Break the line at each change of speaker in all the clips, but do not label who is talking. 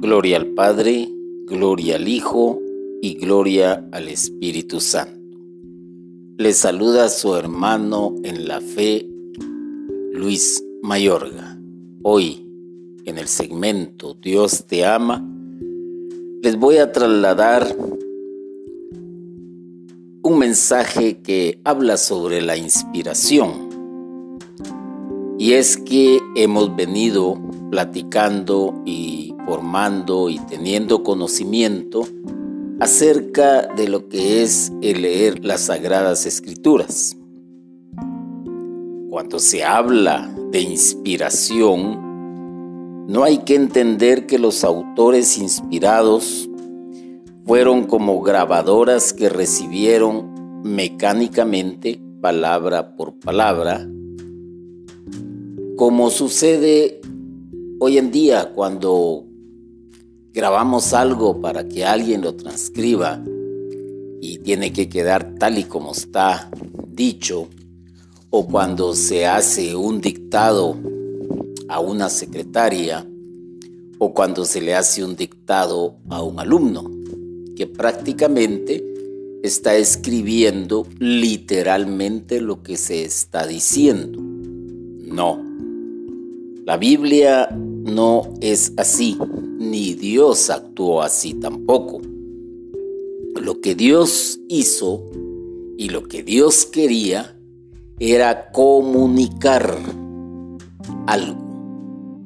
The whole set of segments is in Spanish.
Gloria al Padre, gloria al Hijo y gloria al Espíritu Santo. Le saluda su hermano en la fe, Luis Mayorga. Hoy, en el segmento Dios te ama, les voy a trasladar un mensaje que habla sobre la inspiración. Y es que hemos venido platicando y formando y teniendo conocimiento acerca de lo que es el leer las sagradas escrituras. Cuando se habla de inspiración, no hay que entender que los autores inspirados fueron como grabadoras que recibieron mecánicamente, palabra por palabra, como sucede hoy en día cuando grabamos algo para que alguien lo transcriba y tiene que quedar tal y como está dicho, o cuando se hace un dictado a una secretaria, o cuando se le hace un dictado a un alumno, que prácticamente está escribiendo literalmente lo que se está diciendo. No, la Biblia no es así ni Dios actuó así tampoco. Lo que Dios hizo y lo que Dios quería era comunicar algo,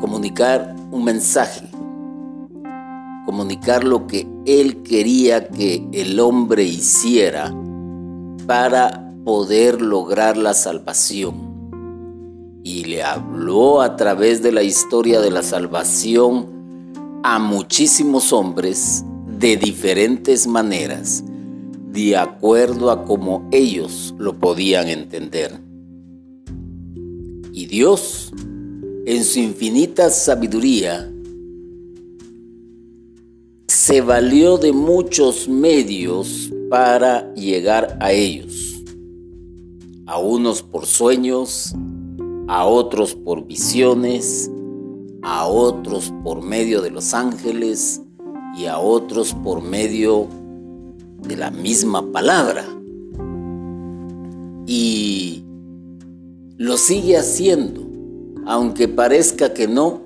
comunicar un mensaje, comunicar lo que Él quería que el hombre hiciera para poder lograr la salvación. Y le habló a través de la historia de la salvación a muchísimos hombres de diferentes maneras, de acuerdo a cómo ellos lo podían entender. Y Dios, en su infinita sabiduría, se valió de muchos medios para llegar a ellos, a unos por sueños, a otros por visiones, a otros por medio de los ángeles y a otros por medio de la misma palabra. Y lo sigue haciendo, aunque parezca que no,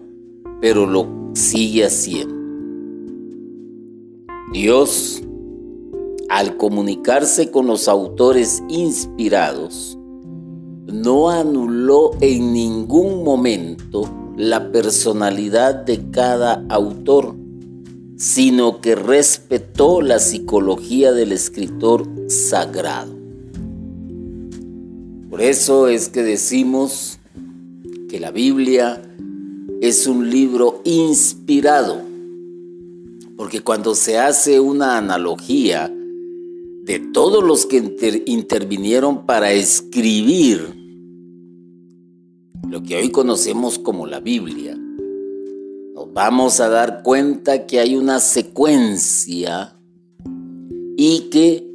pero lo sigue haciendo. Dios, al comunicarse con los autores inspirados, no anuló en ningún momento la personalidad de cada autor, sino que respetó la psicología del escritor sagrado. Por eso es que decimos que la Biblia es un libro inspirado, porque cuando se hace una analogía de todos los que intervinieron para escribir lo que hoy conocemos como la Biblia, nos vamos a dar cuenta que hay una secuencia y que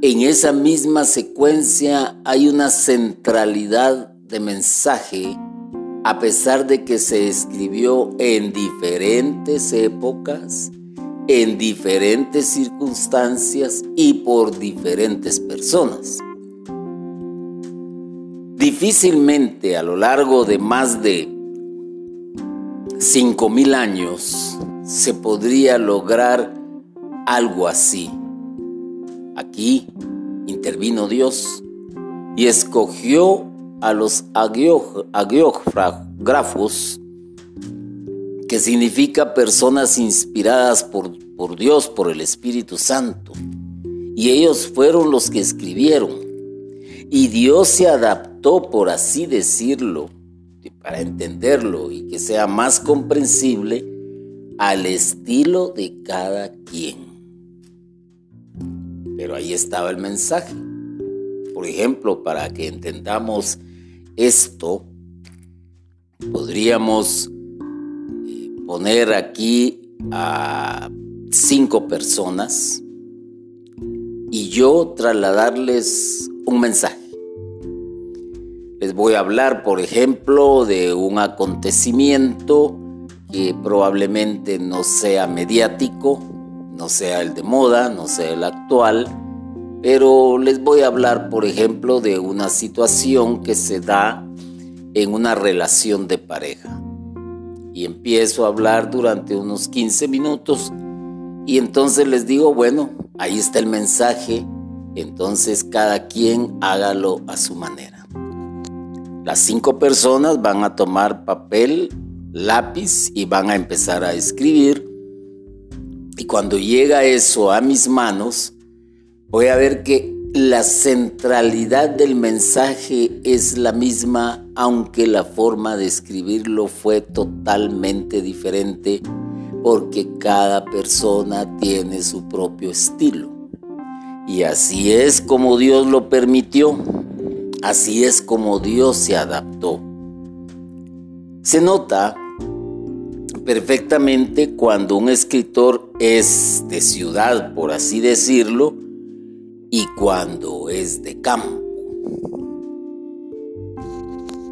en esa misma secuencia hay una centralidad de mensaje a pesar de que se escribió en diferentes épocas, en diferentes circunstancias y por diferentes personas. Difícilmente a lo largo de más de 5.000 años se podría lograr algo así. Aquí intervino Dios y escogió a los agiógrafos, que significa personas inspiradas por, por Dios, por el Espíritu Santo. Y ellos fueron los que escribieron. Y Dios se adaptó, por así decirlo, para entenderlo y que sea más comprensible al estilo de cada quien. Pero ahí estaba el mensaje. Por ejemplo, para que entendamos esto, podríamos eh, poner aquí a cinco personas y yo trasladarles un mensaje. Les voy a hablar, por ejemplo, de un acontecimiento que probablemente no sea mediático, no sea el de moda, no sea el actual, pero les voy a hablar, por ejemplo, de una situación que se da en una relación de pareja. Y empiezo a hablar durante unos 15 minutos y entonces les digo, bueno, ahí está el mensaje, entonces cada quien hágalo a su manera. Las cinco personas van a tomar papel, lápiz y van a empezar a escribir. Y cuando llega eso a mis manos, voy a ver que la centralidad del mensaje es la misma, aunque la forma de escribirlo fue totalmente diferente, porque cada persona tiene su propio estilo. Y así es como Dios lo permitió, así es como Dios se adaptó. Se nota perfectamente cuando un escritor es de ciudad, por así decirlo, y cuando es de campo.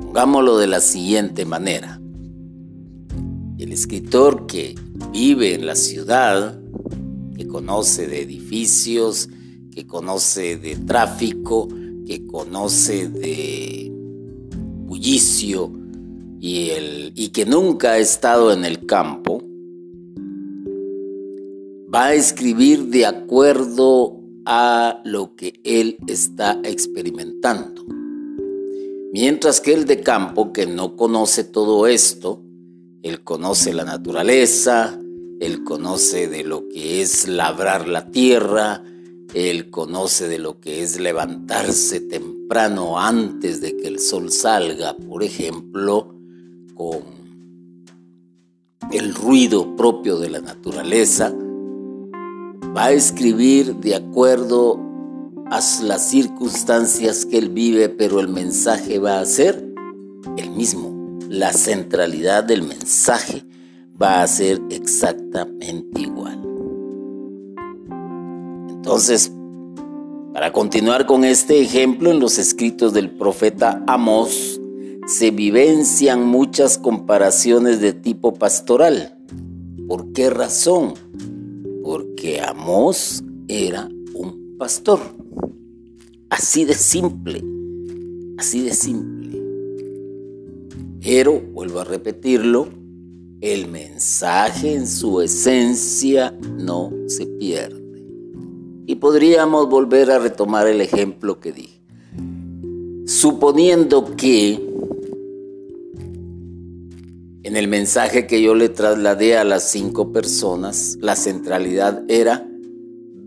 Pongámoslo de la siguiente manera. El escritor que vive en la ciudad, que conoce de edificios, que conoce de tráfico, que conoce de bullicio y, el, y que nunca ha estado en el campo, va a escribir de acuerdo a lo que él está experimentando. Mientras que el de campo, que no conoce todo esto, él conoce la naturaleza, él conoce de lo que es labrar la tierra, él conoce de lo que es levantarse temprano antes de que el sol salga, por ejemplo, con el ruido propio de la naturaleza, va a escribir de acuerdo a las circunstancias que él vive, pero el mensaje va a ser el mismo. La centralidad del mensaje va a ser exactamente igual. Entonces, para continuar con este ejemplo, en los escritos del profeta Amós se vivencian muchas comparaciones de tipo pastoral. ¿Por qué razón? porque Amós era un pastor. Así de simple, así de simple. Pero, vuelvo a repetirlo, el mensaje en su esencia no se pierde. Y podríamos volver a retomar el ejemplo que dije. Suponiendo que en el mensaje que yo le trasladé a las cinco personas, la centralidad era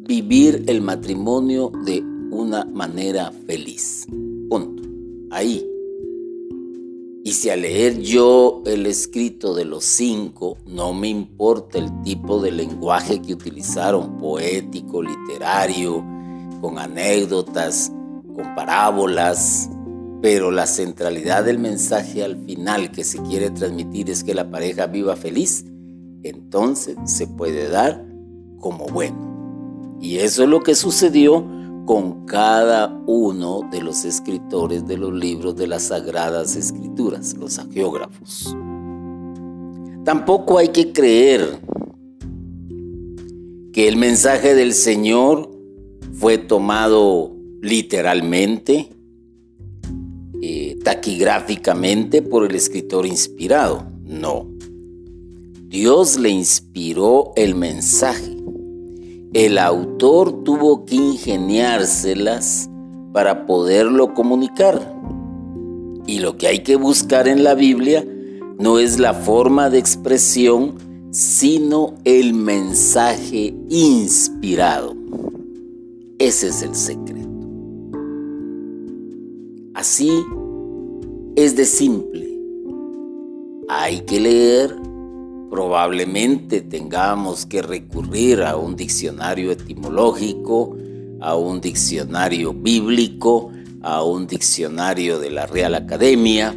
vivir el matrimonio de una manera feliz. Punto. Ahí. Y si al leer yo el escrito de los cinco, no me importa el tipo de lenguaje que utilizaron, poético, literario, con anécdotas, con parábolas, pero la centralidad del mensaje al final que se quiere transmitir es que la pareja viva feliz, entonces se puede dar como bueno. Y eso es lo que sucedió con cada uno de los escritores de los libros de las sagradas escrituras, los agiógrafos. Tampoco hay que creer que el mensaje del Señor fue tomado literalmente taquigráficamente por el escritor inspirado. No. Dios le inspiró el mensaje. El autor tuvo que ingeniárselas para poderlo comunicar. Y lo que hay que buscar en la Biblia no es la forma de expresión, sino el mensaje inspirado. Ese es el secreto. Así es de simple. Hay que leer, probablemente tengamos que recurrir a un diccionario etimológico, a un diccionario bíblico, a un diccionario de la Real Academia,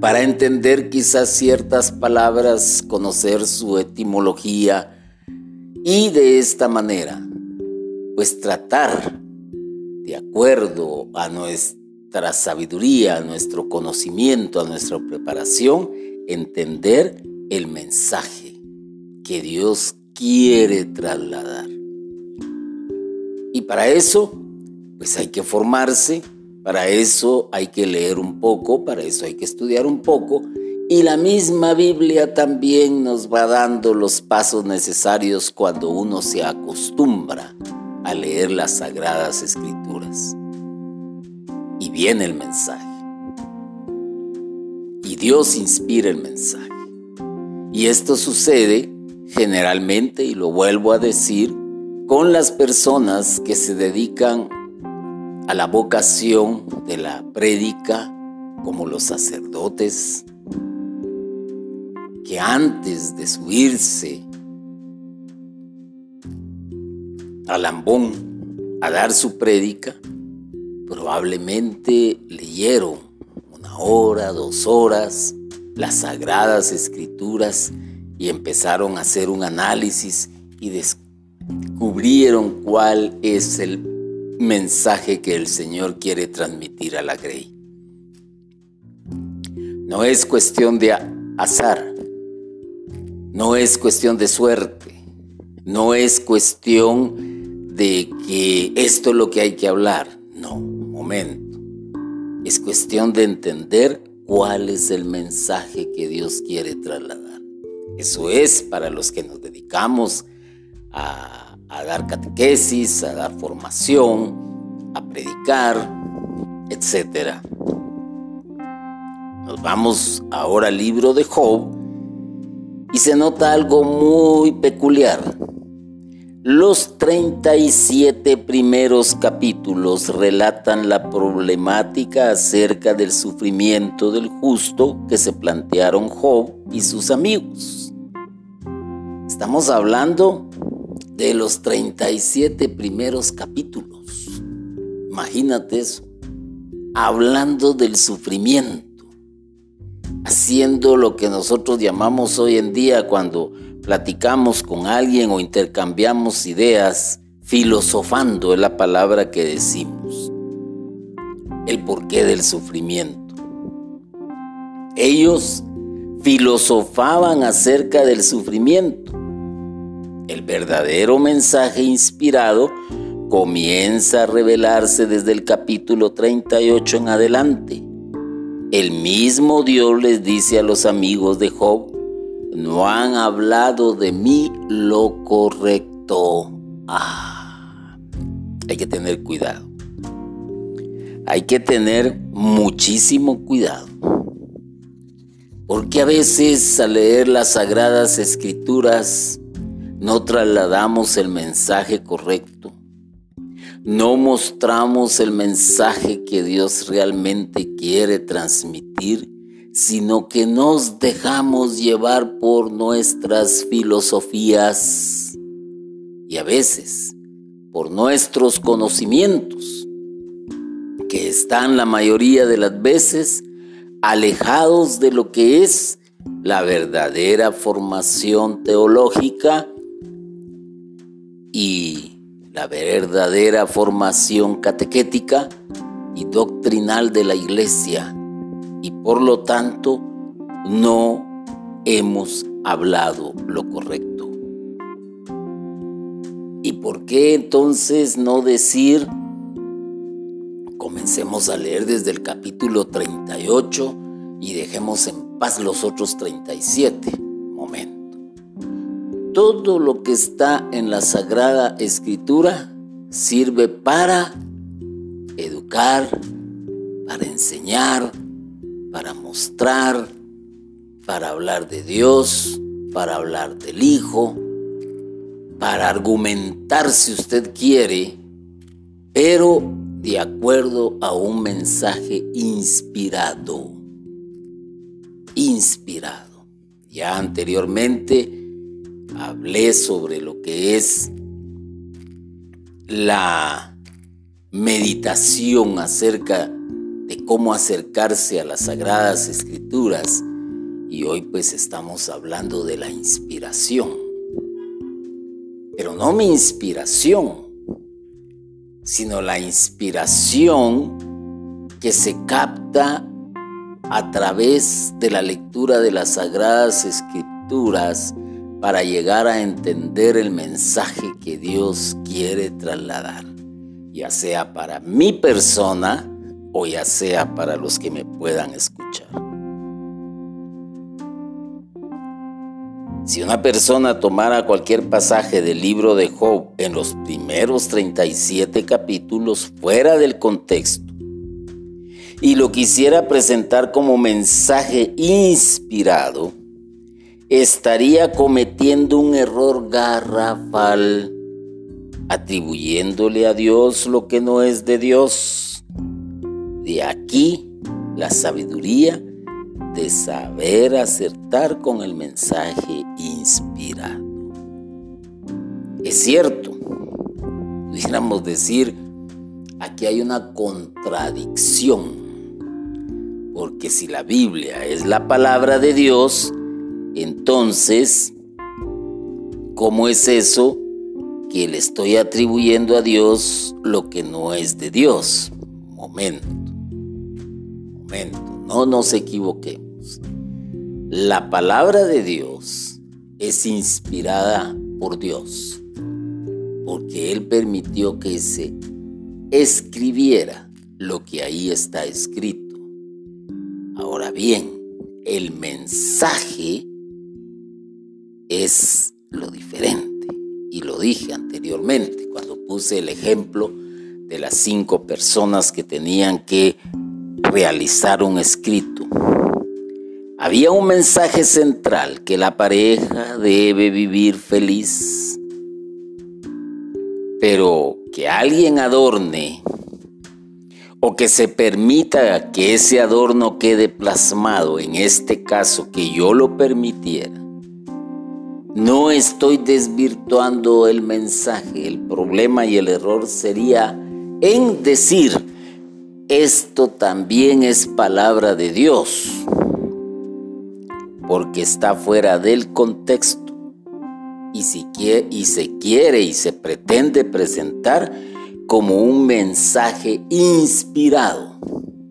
para entender quizás ciertas palabras, conocer su etimología y de esta manera, pues tratar de acuerdo a nuestra sabiduría, a nuestro conocimiento, a nuestra preparación, entender el mensaje que Dios quiere trasladar. Y para eso, pues hay que formarse, para eso hay que leer un poco, para eso hay que estudiar un poco. Y la misma Biblia también nos va dando los pasos necesarios cuando uno se acostumbra a leer las sagradas escrituras. Y viene el mensaje. Y Dios inspira el mensaje. Y esto sucede generalmente, y lo vuelvo a decir, con las personas que se dedican a la vocación de la prédica, como los sacerdotes, que antes de subirse al ambón a dar su prédica, probablemente leyeron una hora, dos horas, las sagradas escrituras y empezaron a hacer un análisis y descubrieron cuál es el mensaje que el Señor quiere transmitir a la Grey. No es cuestión de azar, no es cuestión de suerte, no es cuestión de que esto es lo que hay que hablar. No, momento. Es cuestión de entender cuál es el mensaje que Dios quiere trasladar. Eso es para los que nos dedicamos a, dar catequesis, a dar formación, a predicar, etc. Nos vamos ahora al libro de Job y se nota algo muy peculiar. Los 37 primeros capítulos relatan la problemática acerca del sufrimiento del justo que se plantearon Job y sus amigos. Estamos hablando de los 37 primeros capítulos. Imagínate eso. Hablando del sufrimiento. Haciendo lo que nosotros llamamos hoy en día cuando platicamos con alguien o intercambiamos ideas, filosofando es la palabra que decimos. El porqué del sufrimiento. Ellos filosofaban acerca del sufrimiento. El verdadero mensaje inspirado comienza a revelarse desde el capítulo 38 en adelante. El mismo Dios les dice a los amigos de Job, no han hablado de mí lo correcto. Ah, hay que tener cuidado. Hay que tener muchísimo cuidado. Porque a veces al leer las sagradas escrituras no trasladamos el mensaje correcto. No mostramos el mensaje que Dios realmente quiere transmitir sino que nos dejamos llevar por nuestras filosofías y a veces por nuestros conocimientos, que están la mayoría de las veces alejados de lo que es la verdadera formación teológica y la verdadera formación catequética y doctrinal de la iglesia y por lo tanto no hemos hablado lo correcto. ¿Y por qué entonces no decir, comencemos a leer desde el capítulo 38 y dejemos en paz los otros 37? Momento. Todo lo que está en la Sagrada Escritura sirve para educar, para enseñar, para mostrar, para hablar de Dios, para hablar del Hijo, para argumentar si usted quiere, pero de acuerdo a un mensaje inspirado. Inspirado. Ya anteriormente hablé sobre lo que es la meditación acerca cómo acercarse a las sagradas escrituras y hoy pues estamos hablando de la inspiración. Pero no mi inspiración, sino la inspiración que se capta a través de la lectura de las sagradas escrituras para llegar a entender el mensaje que Dios quiere trasladar, ya sea para mi persona o ya sea para los que me puedan escuchar. Si una persona tomara cualquier pasaje del libro de Job en los primeros 37 capítulos fuera del contexto y lo quisiera presentar como mensaje inspirado, estaría cometiendo un error garrafal, atribuyéndole a Dios lo que no es de Dios. De aquí la sabiduría de saber acertar con el mensaje inspirado. Es cierto, pudiéramos decir, aquí hay una contradicción, porque si la Biblia es la palabra de Dios, entonces, ¿cómo es eso que le estoy atribuyendo a Dios lo que no es de Dios? Momento, no nos equivoquemos. La palabra de Dios es inspirada por Dios, porque Él permitió que se escribiera lo que ahí está escrito. Ahora bien, el mensaje es lo diferente. Y lo dije anteriormente cuando puse el ejemplo de las cinco personas que tenían que realizar un escrito. Había un mensaje central que la pareja debe vivir feliz, pero que alguien adorne o que se permita que ese adorno quede plasmado, en este caso que yo lo permitiera, no estoy desvirtuando el mensaje. El problema y el error sería en decir, esto también es palabra de Dios, porque está fuera del contexto. Y, si quiere, y se quiere y se pretende presentar como un mensaje inspirado,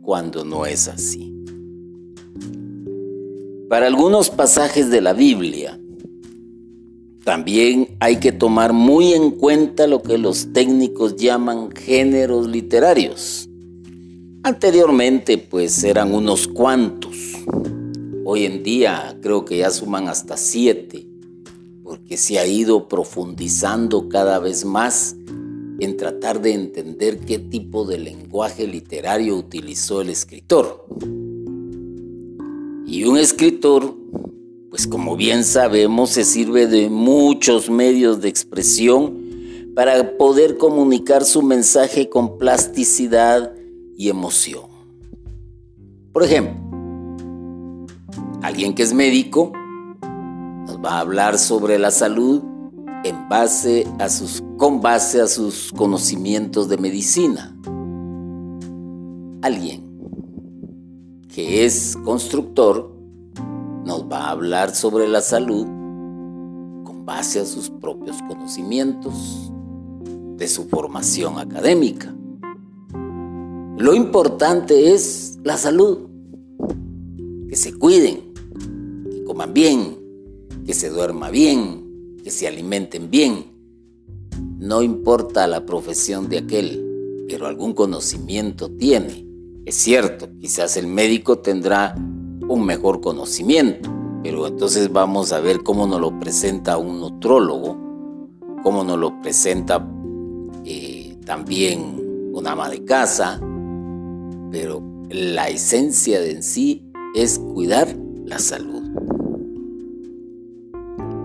cuando no es así. Para algunos pasajes de la Biblia, también hay que tomar muy en cuenta lo que los técnicos llaman géneros literarios. Anteriormente pues eran unos cuantos. Hoy en día creo que ya suman hasta siete, porque se ha ido profundizando cada vez más en tratar de entender qué tipo de lenguaje literario utilizó el escritor. Y un escritor pues como bien sabemos se sirve de muchos medios de expresión para poder comunicar su mensaje con plasticidad y emoción. Por ejemplo, alguien que es médico nos va a hablar sobre la salud en base a sus, con base a sus conocimientos de medicina. Alguien que es constructor nos va a hablar sobre la salud con base a sus propios conocimientos, de su formación académica. Lo importante es la salud, que se cuiden, que coman bien, que se duerma bien, que se alimenten bien. No importa la profesión de aquel, pero algún conocimiento tiene. Es cierto, quizás el médico tendrá un mejor conocimiento. Pero entonces vamos a ver cómo nos lo presenta un nutrólogo, cómo nos lo presenta eh, también un ama de casa, pero la esencia de en sí es cuidar la salud.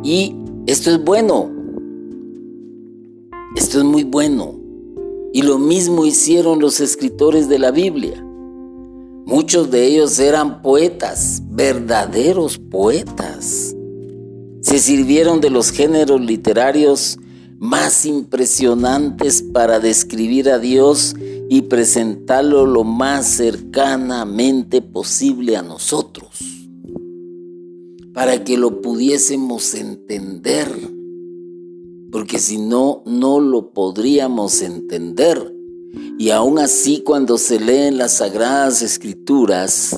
Y esto es bueno, esto es muy bueno. Y lo mismo hicieron los escritores de la Biblia. Muchos de ellos eran poetas, verdaderos poetas. Se sirvieron de los géneros literarios más impresionantes para describir a Dios y presentarlo lo más cercanamente posible a nosotros, para que lo pudiésemos entender, porque si no, no lo podríamos entender. Y aún así cuando se leen las sagradas escrituras,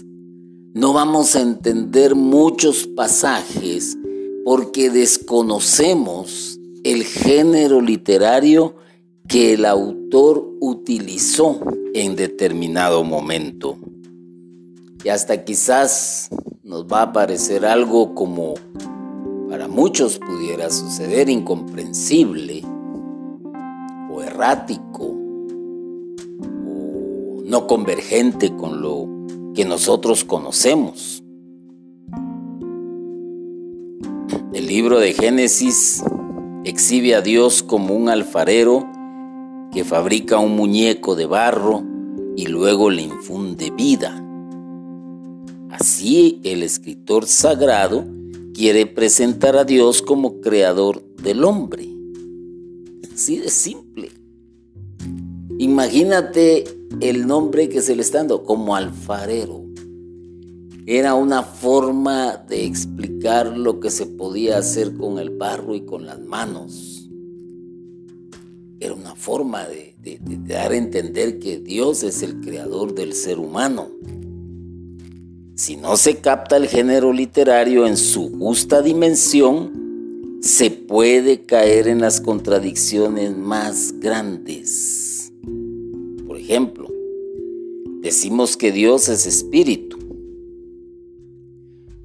no vamos a entender muchos pasajes porque desconocemos el género literario que el autor utilizó en determinado momento. Y hasta quizás nos va a parecer algo como para muchos pudiera suceder incomprensible o errático o no convergente con lo que nosotros conocemos. El libro de Génesis exhibe a Dios como un alfarero que fabrica un muñeco de barro y luego le infunde vida. Así el escritor sagrado quiere presentar a Dios como creador del hombre. Así de simple. Imagínate el nombre que se le está dando como alfarero. Era una forma de explicar lo que se podía hacer con el barro y con las manos. Era una forma de, dar a entender que Dios es el creador del ser humano. Si no se capta el género literario en su justa dimensión, se puede caer en las contradicciones más grandes. Por ejemplo, decimos que Dios es espíritu.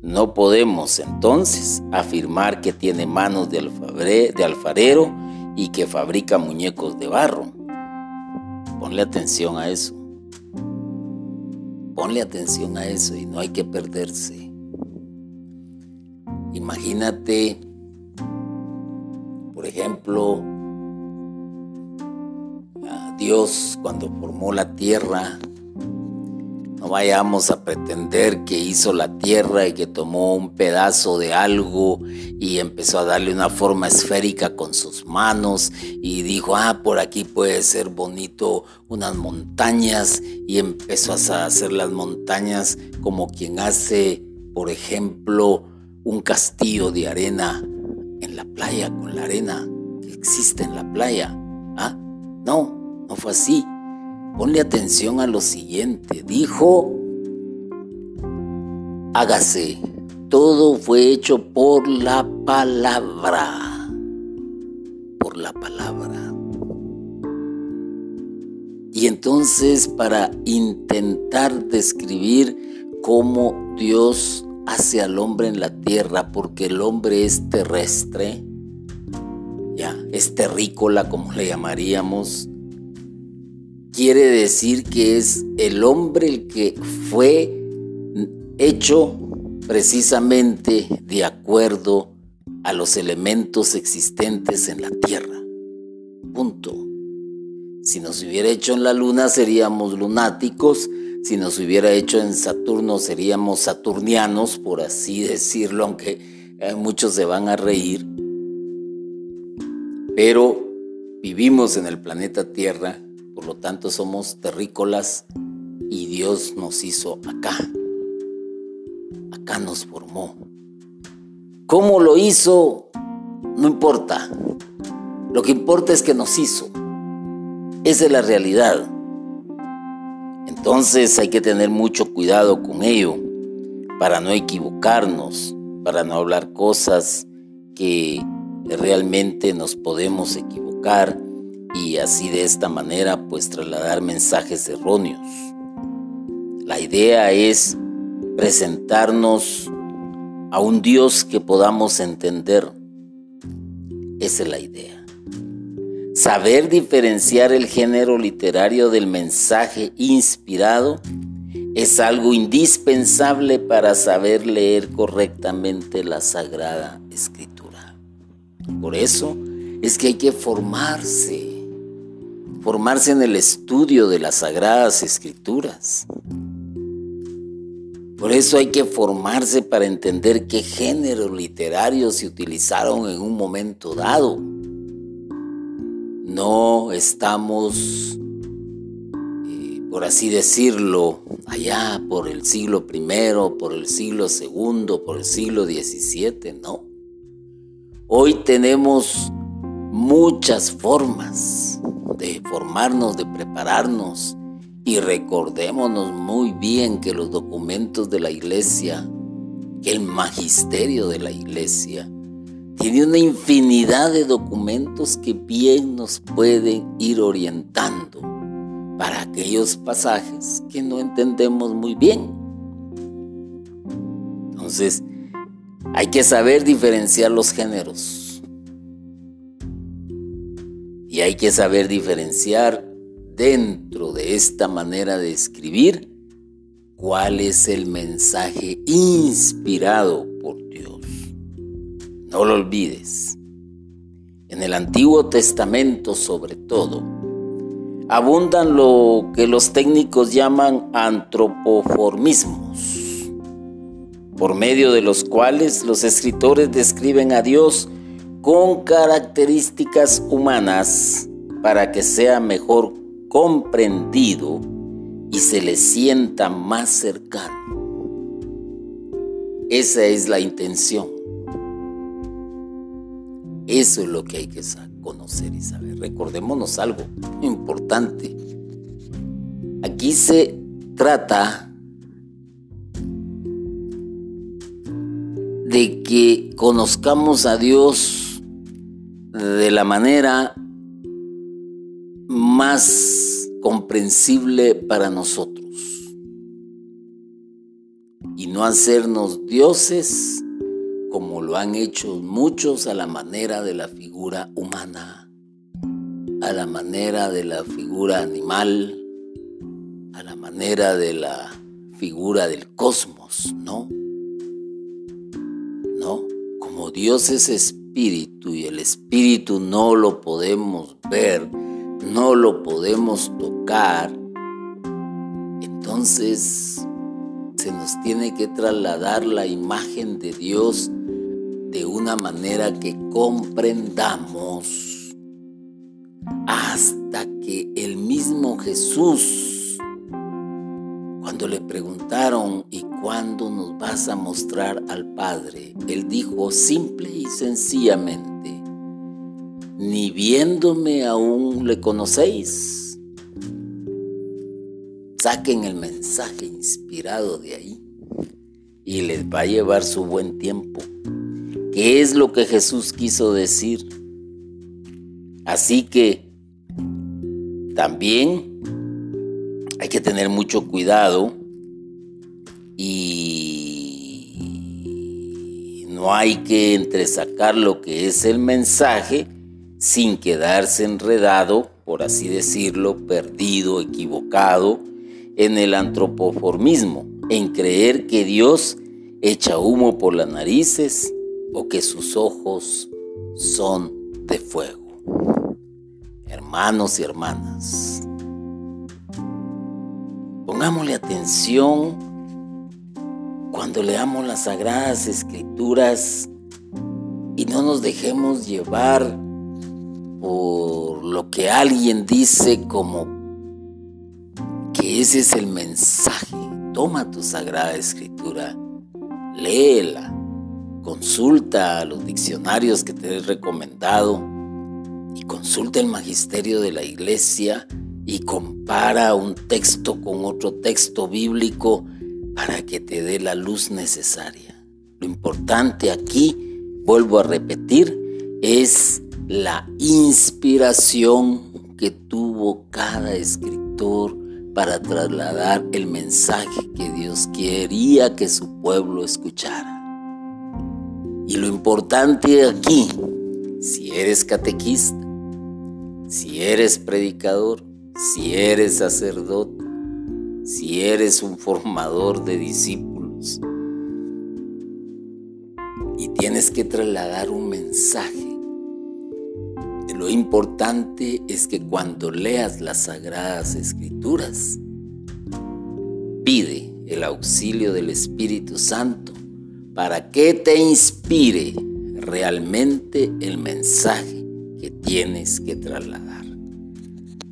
No podemos entonces afirmar que tiene manos de, de alfarero y que fabrica muñecos de barro. Ponle atención a eso. Ponle atención a eso y no hay que perderse. Imagínate, por ejemplo, a Dios cuando formó la tierra no vayamos a pretender que hizo la tierra y que tomó un pedazo de algo y empezó a darle una forma esférica con sus manos y dijo, ah, por aquí puede ser bonito unas montañas y empezó a hacer las montañas como quien hace, por ejemplo, un castillo de arena en la playa con la arena que existe en la playa. Ah, no, no fue así. Ponle atención a lo siguiente. Dijo, hágase. Todo fue hecho por la palabra. Por la palabra. Y entonces para intentar describir cómo Dios hace al hombre en la tierra, porque el hombre es terrestre, ya, es terrícola como le llamaríamos, quiere decir que es el hombre el que fue hecho precisamente de acuerdo a los elementos existentes en la Tierra. Punto. Si nos hubiera hecho en la Luna seríamos lunáticos, si nos hubiera hecho en Saturno seríamos saturnianos, por así decirlo, aunque eh, muchos se van a reír. Pero vivimos en el planeta Tierra por lo tanto somos terrícolas y Dios nos hizo acá. Acá nos formó. ¿Cómo lo hizo? No importa. Lo que importa es que nos hizo. Esa es la realidad. Entonces hay que tener mucho cuidado con ello para no equivocarnos, para no hablar cosas que realmente nos podemos equivocar y así de esta manera pues trasladar mensajes erróneos. La idea es presentarnos a un Dios que podamos entender. Esa es la idea. Saber diferenciar el género literario del mensaje inspirado es algo indispensable para saber leer correctamente la Sagrada Escritura. Por eso es que hay que formarse formarse en el estudio de las sagradas escrituras. Por eso hay que formarse para entender qué géneros literarios se utilizaron en un momento dado. No estamos, eh, por así decirlo, allá por el siglo I, por el siglo II, por el siglo XVII, no. Hoy tenemos muchas formas de formarnos, de prepararnos. Y recordémonos muy bien que los documentos de la iglesia, que el magisterio de la iglesia, tiene una infinidad de documentos que bien nos pueden ir orientando para aquellos pasajes que no entendemos muy bien. Entonces, hay que saber diferenciar los géneros. Y hay que saber diferenciar dentro de esta manera de escribir cuál es el mensaje inspirado por Dios. No lo olvides. En el Antiguo Testamento sobre todo, abundan lo que los técnicos llaman antropoformismos por medio de los cuales los escritores describen a Dios con características humanas para que sea mejor comprendido y se le sienta más cercano. Esa es la intención. Eso es lo que hay que conocer y saber. Recordémonos algo importante. Aquí se trata de que conozcamos a Dios de la manera más comprensible para nosotros y no hacernos dioses como lo han hecho muchos a la manera de la figura humana, a la manera de la figura animal, a la manera de la figura del cosmos, ¿no? Como Dios es espíritu y el espíritu no lo podemos ver, no lo podemos tocar, entonces se nos tiene que trasladar la imagen de Dios de una manera que comprendamos hasta que el mismo Jesús cuando le preguntaron, ¿y cuándo nos vas a mostrar al Padre? Él dijo simple y sencillamente, ni viéndome aún le conocéis. Saquen el mensaje inspirado de ahí y les va a llevar su buen tiempo. ¿Qué es lo que Jesús quiso decir? Así que también hay que tener mucho cuidado y no hay que entresacar lo que es el mensaje sin quedarse enredado, por así decirlo, perdido, equivocado en el antropoformismo, en creer que Dios echa humo por las narices o que sus ojos son de fuego. Hermanos y hermanas, Pongámosle atención cuando leamos las sagradas escrituras y no nos dejemos llevar por lo que alguien dice como que ese es el mensaje. Toma tu sagrada escritura, léela, consulta los diccionarios que te he recomendado y consulta el magisterio de la iglesia y compara un texto con otro texto bíblico para que te dé la luz necesaria. Lo importante aquí, vuelvo a repetir, es la inspiración que tuvo cada escritor para trasladar el mensaje que Dios quería que su pueblo escuchara. Y lo importante aquí, si eres catequista, si eres predicador, si eres sacerdote, si eres un formador de discípulos y tienes que trasladar un mensaje, lo importante es que cuando leas las sagradas escrituras, pide el auxilio del Espíritu Santo para que te inspire realmente el mensaje que tienes que trasladar.